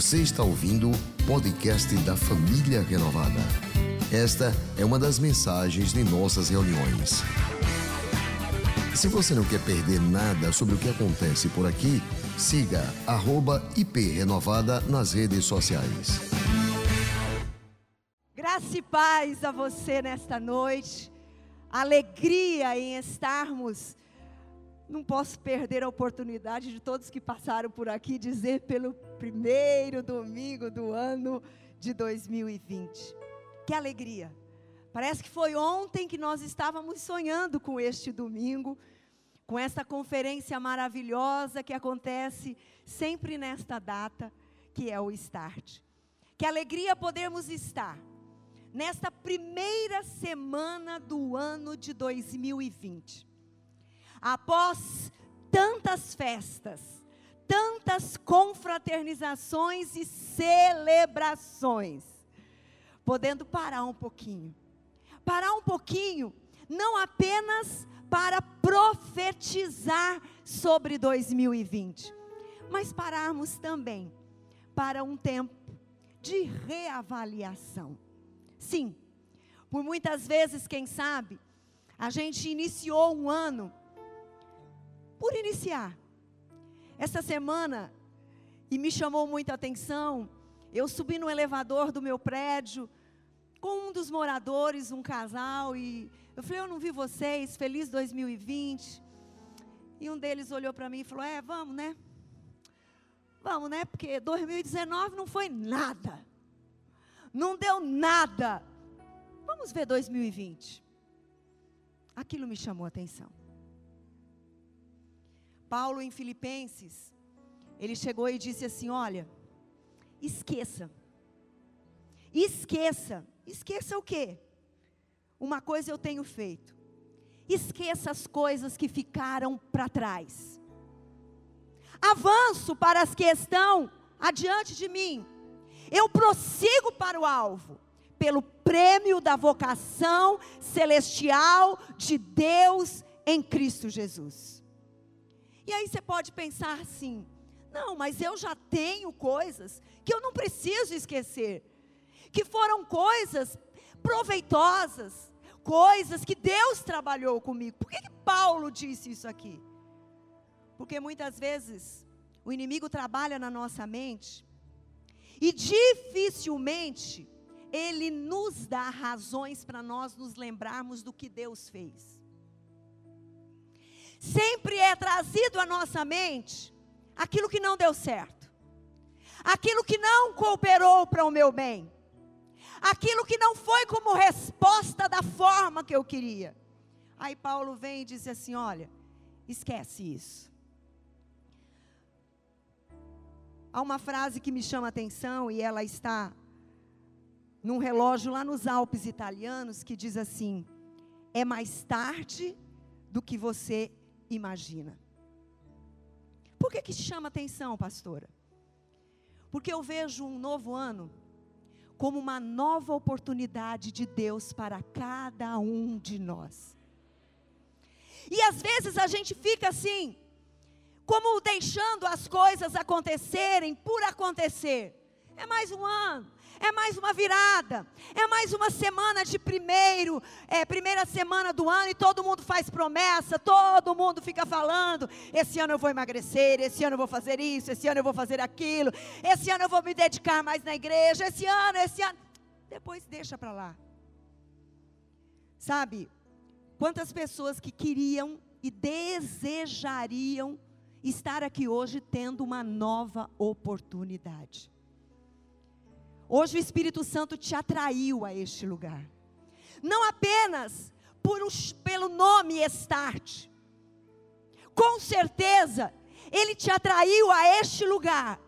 Você está ouvindo o podcast da Família Renovada. Esta é uma das mensagens de nossas reuniões. Se você não quer perder nada sobre o que acontece por aqui, siga @iprenovada nas redes sociais. Graça e paz a você nesta noite. Alegria em estarmos não posso perder a oportunidade de todos que passaram por aqui dizer pelo primeiro domingo do ano de 2020. Que alegria! Parece que foi ontem que nós estávamos sonhando com este domingo, com essa conferência maravilhosa que acontece sempre nesta data, que é o Start. Que alegria podermos estar nesta primeira semana do ano de 2020 após tantas festas, tantas confraternizações e celebrações, podendo parar um pouquinho. Parar um pouquinho, não apenas para profetizar sobre 2020, mas pararmos também para um tempo de reavaliação. Sim, por muitas vezes, quem sabe, a gente iniciou um ano por iniciar. Essa semana, e me chamou muita atenção, eu subi no elevador do meu prédio com um dos moradores, um casal, e eu falei: Eu não vi vocês, feliz 2020. E um deles olhou para mim e falou: É, vamos, né? Vamos, né? Porque 2019 não foi nada. Não deu nada. Vamos ver 2020. Aquilo me chamou a atenção. Paulo em Filipenses, ele chegou e disse assim: Olha, esqueça. Esqueça. Esqueça o quê? Uma coisa eu tenho feito. Esqueça as coisas que ficaram para trás. Avanço para as que estão adiante de mim. Eu prossigo para o alvo, pelo prêmio da vocação celestial de Deus em Cristo Jesus. E aí você pode pensar assim: não, mas eu já tenho coisas que eu não preciso esquecer, que foram coisas proveitosas, coisas que Deus trabalhou comigo. Por que, que Paulo disse isso aqui? Porque muitas vezes o inimigo trabalha na nossa mente e dificilmente ele nos dá razões para nós nos lembrarmos do que Deus fez sempre é trazido à nossa mente aquilo que não deu certo, aquilo que não cooperou para o meu bem, aquilo que não foi como resposta da forma que eu queria. Aí Paulo vem e diz assim: olha, esquece isso. Há uma frase que me chama a atenção e ela está num relógio lá nos Alpes italianos que diz assim: é mais tarde do que você imagina. Por que que chama atenção, pastora? Porque eu vejo um novo ano como uma nova oportunidade de Deus para cada um de nós. E às vezes a gente fica assim, como deixando as coisas acontecerem por acontecer. É mais um ano, é mais uma virada, é mais uma semana de primeiro, é, primeira semana do ano e todo mundo faz promessa, todo mundo fica falando: esse ano eu vou emagrecer, esse ano eu vou fazer isso, esse ano eu vou fazer aquilo, esse ano eu vou me dedicar mais na igreja, esse ano, esse ano. Depois deixa para lá. Sabe, quantas pessoas que queriam e desejariam estar aqui hoje tendo uma nova oportunidade. Hoje o Espírito Santo te atraiu a este lugar. Não apenas por um, pelo nome Start. Com certeza, ele te atraiu a este lugar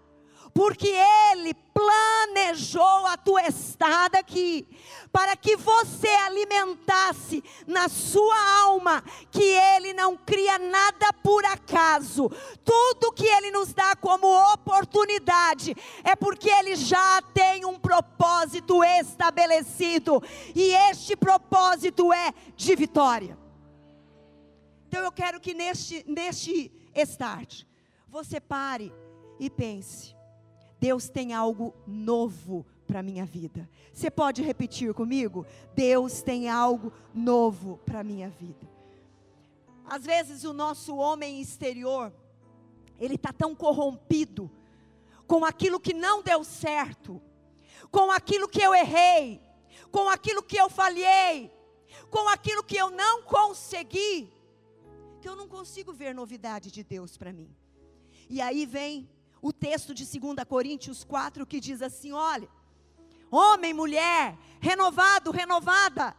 porque Ele planejou a tua estada aqui, para que você alimentasse na sua alma que Ele não cria nada por acaso, tudo que Ele nos dá como oportunidade é porque Ele já tem um propósito estabelecido, e este propósito é de vitória. Então eu quero que neste, neste start, você pare e pense Deus tem algo novo para a minha vida. Você pode repetir comigo? Deus tem algo novo para a minha vida. Às vezes o nosso homem exterior, ele está tão corrompido com aquilo que não deu certo, com aquilo que eu errei, com aquilo que eu falhei, com aquilo que eu não consegui, que eu não consigo ver novidade de Deus para mim. E aí vem o texto de 2 Coríntios 4 que diz assim: olha homem, mulher, renovado, renovada,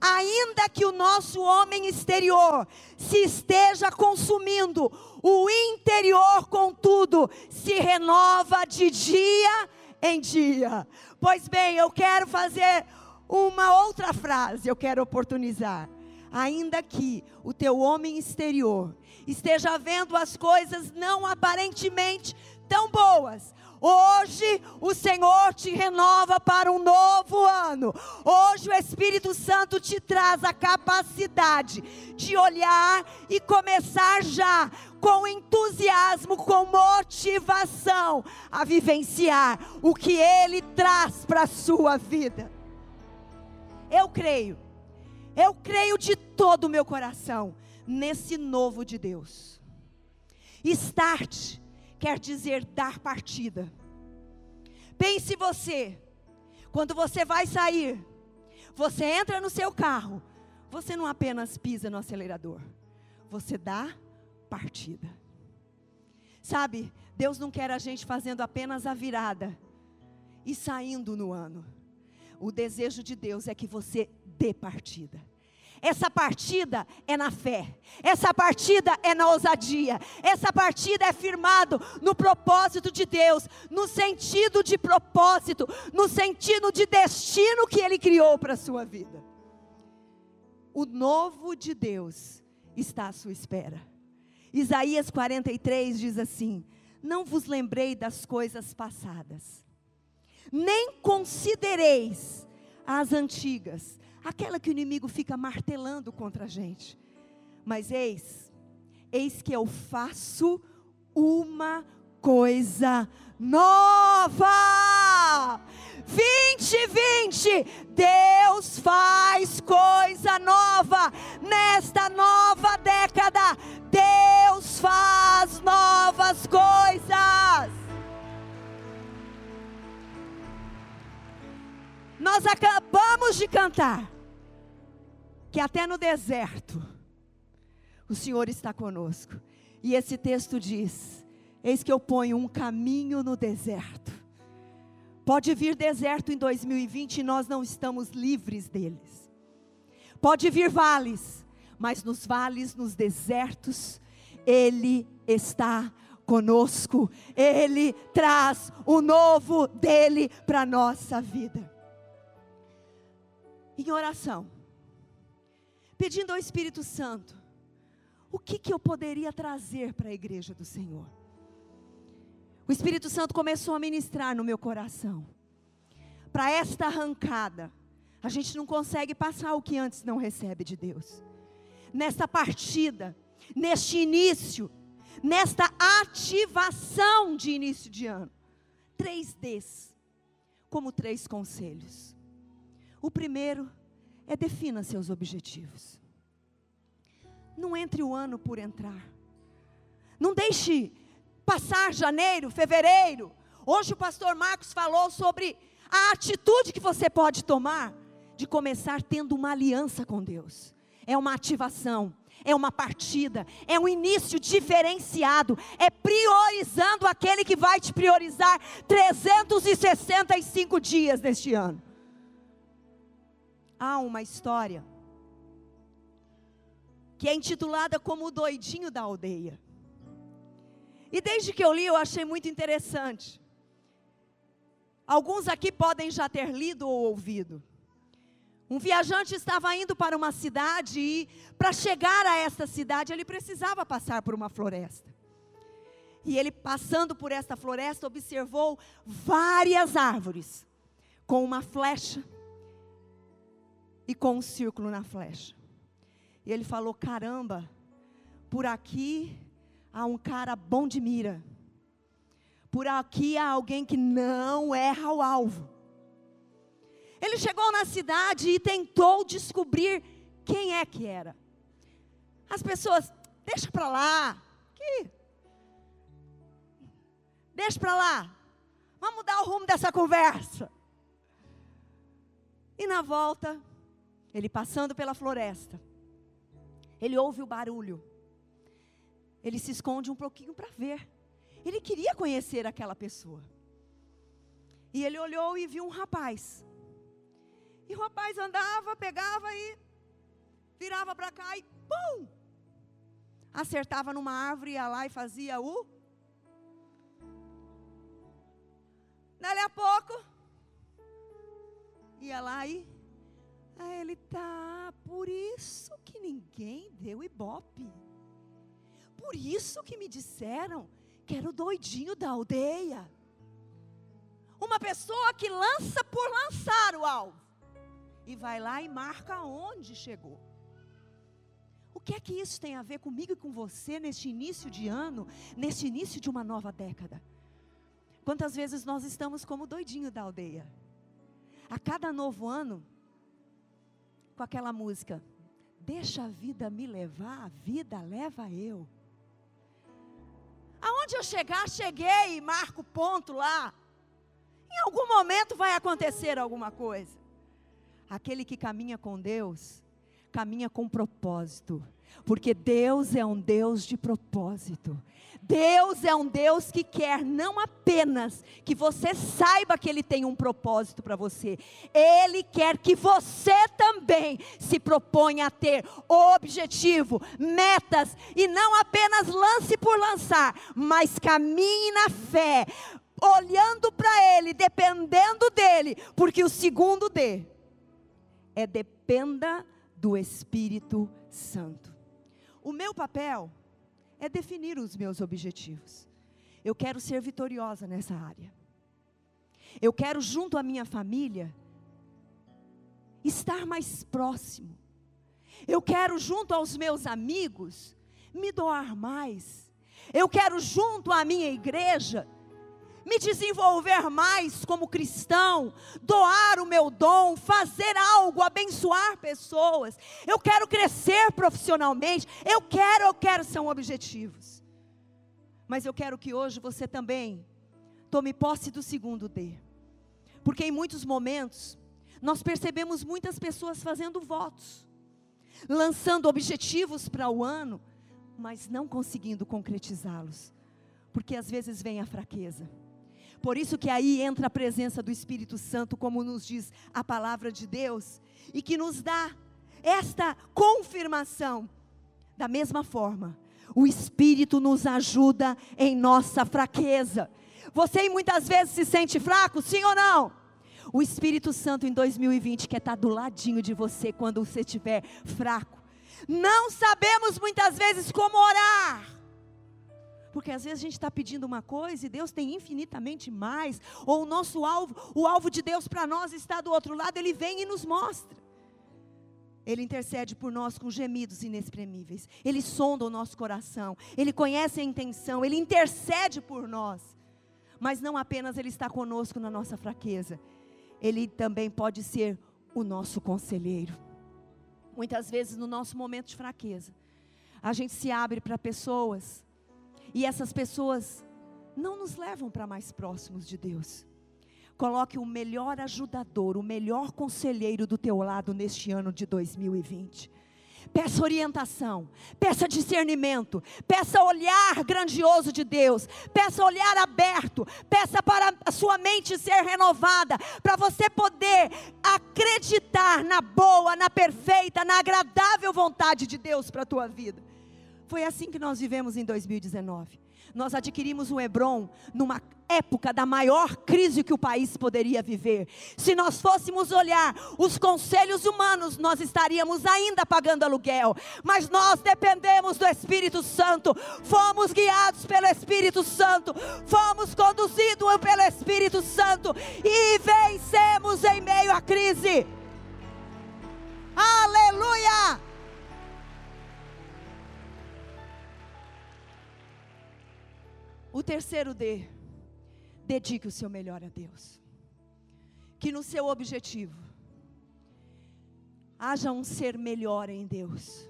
ainda que o nosso homem exterior se esteja consumindo, o interior, contudo, se renova de dia em dia. Pois bem, eu quero fazer uma outra frase, eu quero oportunizar. Ainda que o teu homem exterior esteja vendo as coisas não aparentemente tão boas, Hoje o Senhor te renova para um novo ano. Hoje o Espírito Santo te traz a capacidade de olhar e começar já com entusiasmo, com motivação a vivenciar o que ele traz para a sua vida. Eu creio. Eu creio de todo o meu coração nesse novo de Deus. Start quer dizer dar partida. Pense você, quando você vai sair, você entra no seu carro, você não apenas pisa no acelerador, você dá partida. Sabe, Deus não quer a gente fazendo apenas a virada e saindo no ano. O desejo de Deus é que você dê partida. Essa partida é na fé, essa partida é na ousadia, essa partida é firmado no propósito de Deus, no sentido de propósito, no sentido de destino que Ele criou para a sua vida. O novo de Deus está à sua espera. Isaías 43 diz assim: Não vos lembrei das coisas passadas, nem considereis as antigas aquela que o inimigo fica martelando contra a gente. Mas eis, eis que eu faço uma coisa nova. 2020, Deus faz coisa nova. Nesta nova década, Deus faz novas coisas. Nós acabamos de cantar que até no deserto o Senhor está conosco. E esse texto diz: Eis que eu ponho um caminho no deserto. Pode vir deserto em 2020 e nós não estamos livres deles. Pode vir vales, mas nos vales, nos desertos, Ele está conosco. Ele traz o novo dele para a nossa vida. Em oração pedindo ao Espírito Santo: o que, que eu poderia trazer para a igreja do Senhor? O Espírito Santo começou a ministrar no meu coração. Para esta arrancada, a gente não consegue passar o que antes não recebe de Deus. Nesta partida, neste início, nesta ativação de início de ano. Três Ds, como três conselhos. O primeiro é defina seus objetivos. Não entre o ano por entrar. Não deixe passar janeiro, fevereiro. Hoje o pastor Marcos falou sobre a atitude que você pode tomar de começar tendo uma aliança com Deus. É uma ativação, é uma partida, é um início diferenciado, é priorizando aquele que vai te priorizar 365 dias deste ano há uma história que é intitulada como o doidinho da aldeia. E desde que eu li, eu achei muito interessante. Alguns aqui podem já ter lido ou ouvido. Um viajante estava indo para uma cidade e, para chegar a esta cidade, ele precisava passar por uma floresta. E ele, passando por esta floresta, observou várias árvores com uma flecha e com um círculo na flecha. E ele falou: caramba, por aqui há um cara bom de mira. por aqui há alguém que não erra o alvo. Ele chegou na cidade e tentou descobrir quem é que era. As pessoas, deixa para lá, que deixa para lá. Vamos mudar o rumo dessa conversa. E na volta, ele passando pela floresta, ele ouve o barulho. Ele se esconde um pouquinho para ver. Ele queria conhecer aquela pessoa. E ele olhou e viu um rapaz. E o rapaz andava, pegava e virava para cá e pum! Acertava numa árvore, ia lá e fazia o. Dali a pouco, ia lá e. Aí ele tá, por isso que ninguém deu ibope. Por isso que me disseram que era o doidinho da aldeia. Uma pessoa que lança por lançar o alvo. E vai lá e marca onde chegou. O que é que isso tem a ver comigo e com você neste início de ano, neste início de uma nova década? Quantas vezes nós estamos como doidinho da aldeia? A cada novo ano, com aquela música, deixa a vida me levar, a vida leva eu. Aonde eu chegar, cheguei e marco ponto lá. Em algum momento vai acontecer alguma coisa. Aquele que caminha com Deus, caminha com propósito, porque Deus é um Deus de propósito. Deus é um Deus que quer não apenas que você saiba que Ele tem um propósito para você, Ele quer que você também se proponha a ter objetivo, metas, e não apenas lance por lançar, mas caminhe na fé, olhando para Ele, dependendo dEle, porque o segundo D é dependa do Espírito Santo. O meu papel é definir os meus objetivos. Eu quero ser vitoriosa nessa área. Eu quero, junto à minha família, estar mais próximo. Eu quero, junto aos meus amigos, me doar mais. Eu quero, junto à minha igreja, me desenvolver mais como cristão, doar o meu dom, fazer algo, abençoar pessoas. Eu quero crescer profissionalmente. Eu quero, eu quero, são objetivos. Mas eu quero que hoje você também tome posse do segundo D. Porque em muitos momentos, nós percebemos muitas pessoas fazendo votos, lançando objetivos para o ano, mas não conseguindo concretizá-los. Porque às vezes vem a fraqueza por isso que aí entra a presença do Espírito Santo, como nos diz a palavra de Deus, e que nos dá esta confirmação. Da mesma forma, o Espírito nos ajuda em nossa fraqueza. Você muitas vezes se sente fraco, sim ou não? O Espírito Santo em 2020 quer estar do ladinho de você quando você estiver fraco. Não sabemos muitas vezes como orar. Porque às vezes a gente está pedindo uma coisa e Deus tem infinitamente mais, ou o nosso alvo, o alvo de Deus para nós está do outro lado, Ele vem e nos mostra. Ele intercede por nós com gemidos inexprimíveis. Ele sonda o nosso coração. Ele conhece a intenção. Ele intercede por nós. Mas não apenas Ele está conosco na nossa fraqueza. Ele também pode ser o nosso conselheiro. Muitas vezes no nosso momento de fraqueza, a gente se abre para pessoas e essas pessoas não nos levam para mais próximos de Deus. Coloque o melhor ajudador, o melhor conselheiro do teu lado neste ano de 2020. Peça orientação, peça discernimento, peça olhar grandioso de Deus, peça olhar aberto, peça para a sua mente ser renovada, para você poder acreditar na boa, na perfeita, na agradável vontade de Deus para a tua vida. Foi assim que nós vivemos em 2019. Nós adquirimos o Hebron numa época da maior crise que o país poderia viver. Se nós fôssemos olhar os conselhos humanos, nós estaríamos ainda pagando aluguel. Mas nós dependemos do Espírito Santo. Fomos guiados pelo Espírito Santo. Fomos conduzidos pelo Espírito Santo. E vencemos em meio à crise. Aleluia! O terceiro D dedique o seu melhor a Deus. Que no seu objetivo haja um ser melhor em Deus.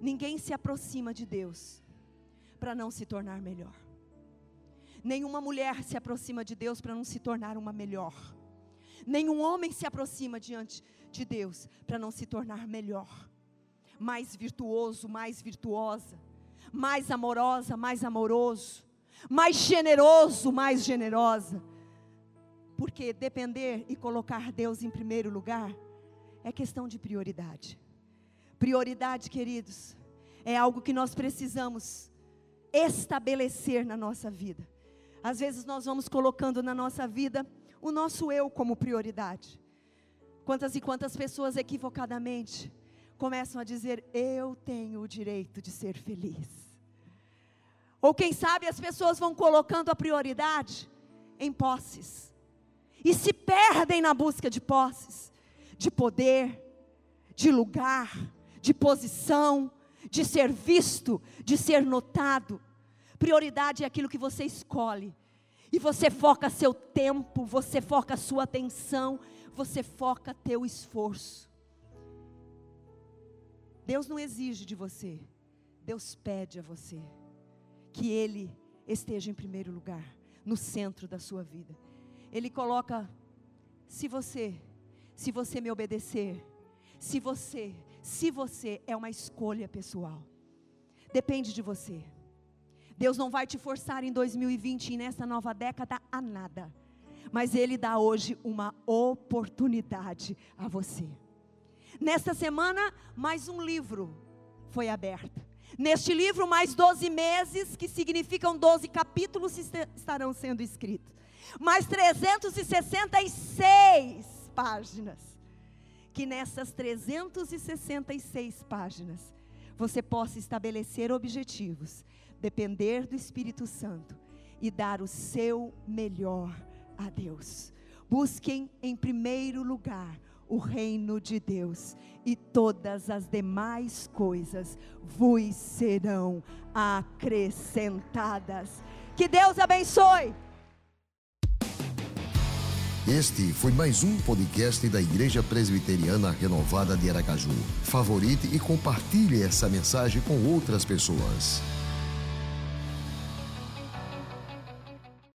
Ninguém se aproxima de Deus para não se tornar melhor. Nenhuma mulher se aproxima de Deus para não se tornar uma melhor. Nenhum homem se aproxima diante de Deus para não se tornar melhor, mais virtuoso, mais virtuosa, mais amorosa, mais amoroso, mais generoso, mais generosa. Porque depender e colocar Deus em primeiro lugar é questão de prioridade. Prioridade, queridos, é algo que nós precisamos estabelecer na nossa vida. Às vezes nós vamos colocando na nossa vida o nosso eu como prioridade. Quantas e quantas pessoas equivocadamente começam a dizer: Eu tenho o direito de ser feliz. Ou quem sabe as pessoas vão colocando a prioridade em posses e se perdem na busca de posses, de poder, de lugar, de posição, de ser visto, de ser notado. Prioridade é aquilo que você escolhe. E você foca seu tempo, você foca sua atenção, você foca teu esforço. Deus não exige de você, Deus pede a você que Ele esteja em primeiro lugar, no centro da sua vida. Ele coloca, se você, se você me obedecer, se você, se você é uma escolha pessoal, depende de você. Deus não vai te forçar em 2020 e nessa nova década a nada. Mas Ele dá hoje uma oportunidade a você. Nesta semana, mais um livro foi aberto. Neste livro, mais 12 meses, que significam 12 capítulos, estarão sendo escritos. Mais 366 páginas. Que nessas 366 páginas, você possa estabelecer objetivos depender do Espírito Santo e dar o seu melhor a Deus. Busquem em primeiro lugar o reino de Deus e todas as demais coisas vos serão acrescentadas. Que Deus abençoe. Este foi mais um podcast da Igreja Presbiteriana Renovada de Aracaju. Favorite e compartilhe essa mensagem com outras pessoas.